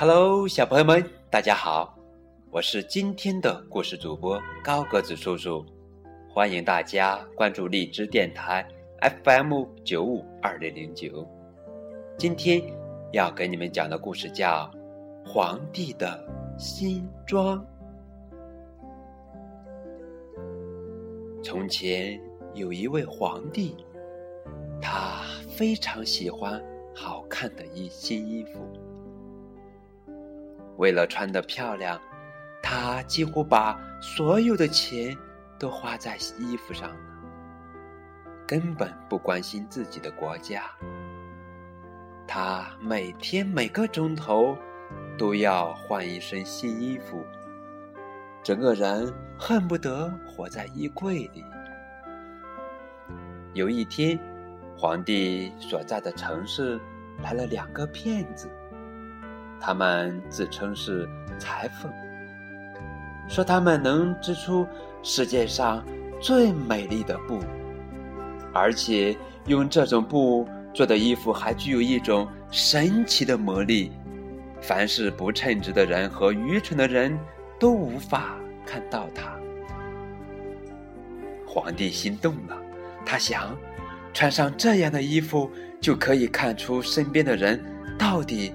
Hello，小朋友们，大家好，我是今天的故事主播高个子叔叔，欢迎大家关注荔枝电台 FM 九五二零零九。今天要给你们讲的故事叫《皇帝的新装》。从前有一位皇帝，他非常喜欢好看的一新衣服。为了穿得漂亮，他几乎把所有的钱都花在衣服上了，根本不关心自己的国家。他每天每个钟头都要换一身新衣服，整个人恨不得活在衣柜里。有一天，皇帝所在的城市来了两个骗子。他们自称是裁缝，说他们能织出世界上最美丽的布，而且用这种布做的衣服还具有一种神奇的魔力，凡是不称职的人和愚蠢的人都无法看到它。皇帝心动了，他想，穿上这样的衣服就可以看出身边的人到底。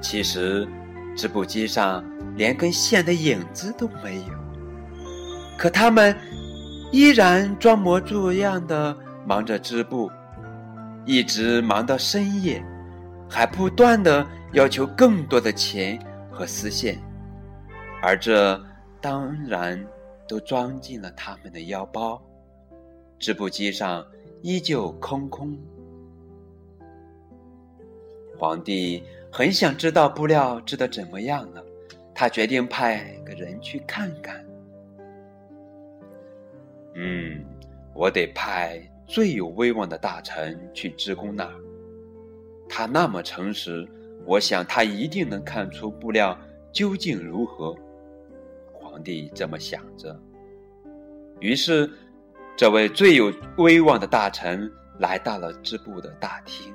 其实，织布机上连根线的影子都没有，可他们依然装模作样的忙着织布，一直忙到深夜，还不断的要求更多的钱和丝线，而这当然都装进了他们的腰包，织布机上依旧空空。皇帝。很想知道布料织的怎么样了，他决定派个人去看看。嗯，我得派最有威望的大臣去织工那儿。他那么诚实，我想他一定能看出布料究竟如何。皇帝这么想着。于是，这位最有威望的大臣来到了织布的大厅。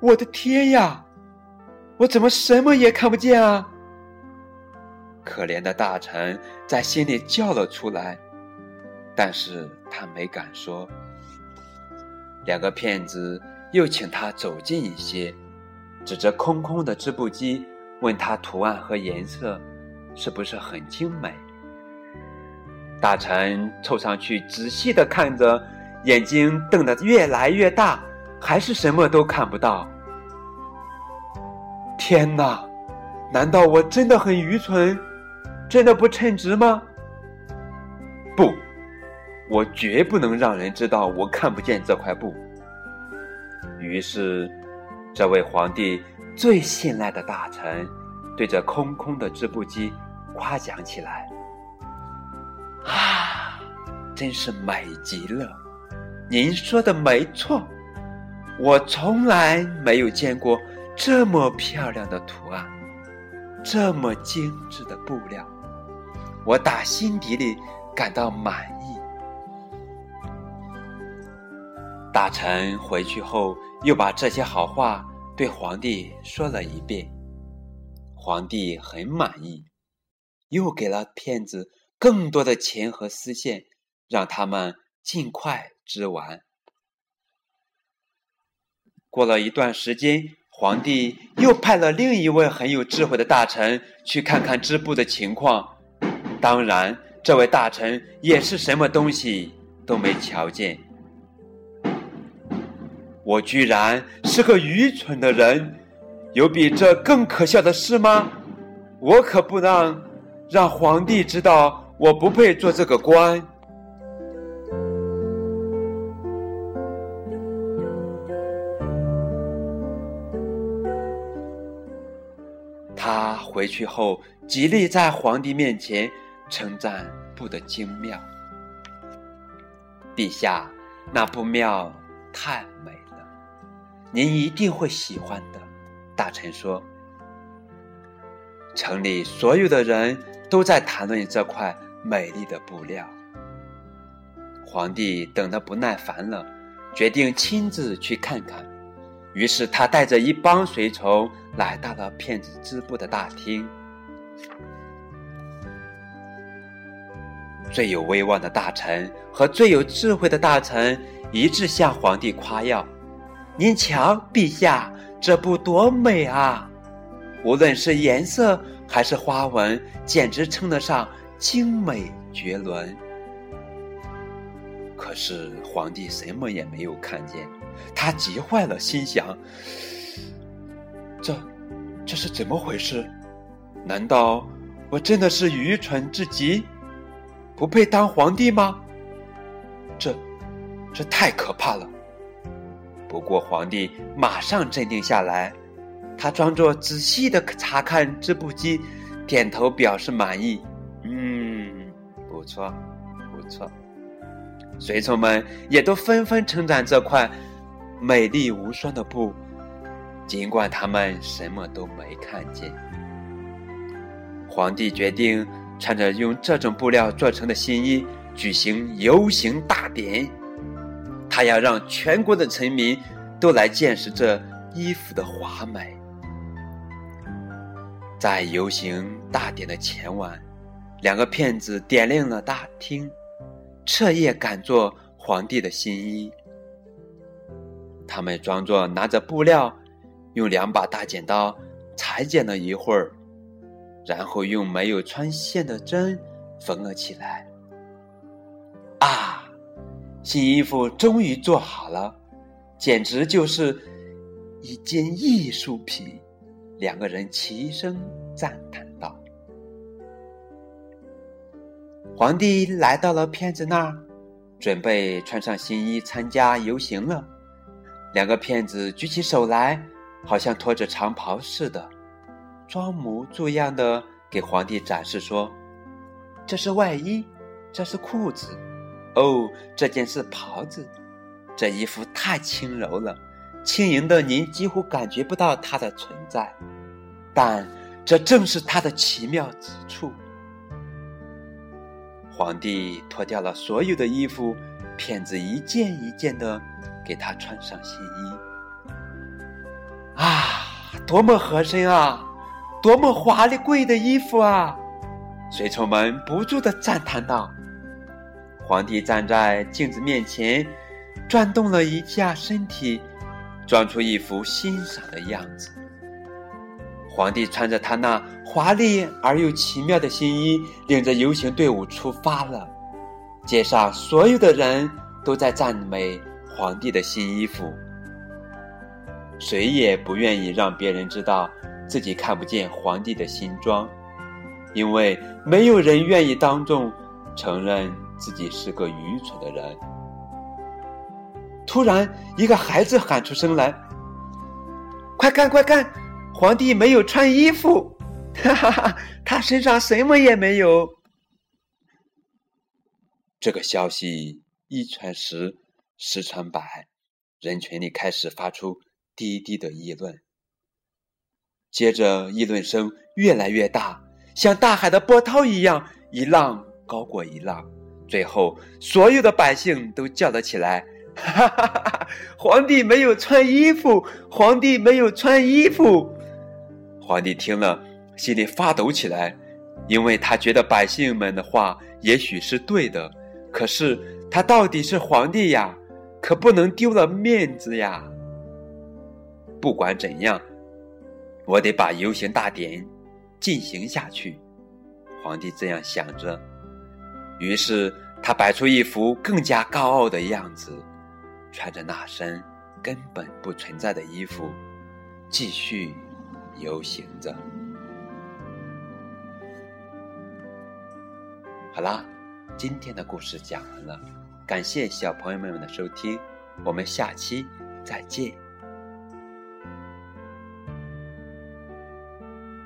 我的天呀！我怎么什么也看不见啊？可怜的大臣在心里叫了出来，但是他没敢说。两个骗子又请他走近一些，指着空空的织布机，问他图案和颜色是不是很精美。大臣凑上去仔细的看着，眼睛瞪得越来越大。还是什么都看不到。天哪！难道我真的很愚蠢，真的不称职吗？不，我绝不能让人知道我看不见这块布。于是，这位皇帝最信赖的大臣对着空空的织布机夸奖起来：“啊，真是美极了！您说的没错。”我从来没有见过这么漂亮的图案，这么精致的布料，我打心底里感到满意。大臣回去后又把这些好话对皇帝说了一遍，皇帝很满意，又给了骗子更多的钱和丝线，让他们尽快织完。过了一段时间，皇帝又派了另一位很有智慧的大臣去看看织布的情况。当然，这位大臣也是什么东西都没瞧见。我居然是个愚蠢的人，有比这更可笑的事吗？我可不让让皇帝知道我不配做这个官。回去后，极力在皇帝面前称赞布的精妙。陛下，那布庙太美了，您一定会喜欢的。大臣说：“城里所有的人都在谈论这块美丽的布料。”皇帝等得不耐烦了，决定亲自去看看。于是他带着一帮随从来到了骗子织布的大厅。最有威望的大臣和最有智慧的大臣一致向皇帝夸耀：“您瞧，陛下，这布多美啊！无论是颜色还是花纹，简直称得上精美绝伦。”可是皇帝什么也没有看见，他急坏了，心想：“这，这是怎么回事？难道我真的是愚蠢至极？”不配当皇帝吗？这，这太可怕了。不过皇帝马上镇定下来，他装作仔细的查看织布机，点头表示满意。嗯，不错，不错。随从们也都纷纷称赞这块美丽无双的布，尽管他们什么都没看见。皇帝决定。穿着用这种布料做成的新衣，举行游行大典。他要让全国的臣民都来见识这衣服的华美。在游行大典的前晚，两个骗子点亮了大厅，彻夜赶做皇帝的新衣。他们装作拿着布料，用两把大剪刀裁剪了一会儿。然后用没有穿线的针缝了起来。啊，新衣服终于做好了，简直就是一件艺术品！两个人齐声赞叹道。皇帝来到了骗子那儿，准备穿上新衣参加游行了。两个骗子举起手来，好像拖着长袍似的。装模作样的给皇帝展示说：“这是外衣，这是裤子，哦，这件是袍子。这衣服太轻柔了，轻盈的您几乎感觉不到它的存在。但这正是它的奇妙之处。”皇帝脱掉了所有的衣服，骗子一件一件的给他穿上新衣。多么合身啊！多么华丽贵的衣服啊！随从们不住的赞叹道。皇帝站在镜子面前，转动了一下身体，装出一副欣赏的样子。皇帝穿着他那华丽而又奇妙的新衣，领着游行队伍出发了。街上所有的人都在赞美皇帝的新衣服，谁也不愿意让别人知道。自己看不见皇帝的新装，因为没有人愿意当众承认自己是个愚蠢的人。突然，一个孩子喊出声来：“快看，快看，皇帝没有穿衣服！哈哈哈，他身上什么也没有。”这个消息一传十，十传百，人群里开始发出低低的议论。接着，议论声越来越大，像大海的波涛一样，一浪高过一浪。最后，所有的百姓都叫了起来：“哈哈哈哈！皇帝没有穿衣服，皇帝没有穿衣服。”皇帝听了，心里发抖起来，因为他觉得百姓们的话也许是对的，可是他到底是皇帝呀，可不能丢了面子呀。不管怎样。我得把游行大典进行下去，皇帝这样想着。于是他摆出一副更加高傲的样子，穿着那身根本不存在的衣服，继续游行着。好啦，今天的故事讲完了，感谢小朋友们的收听，我们下期再见。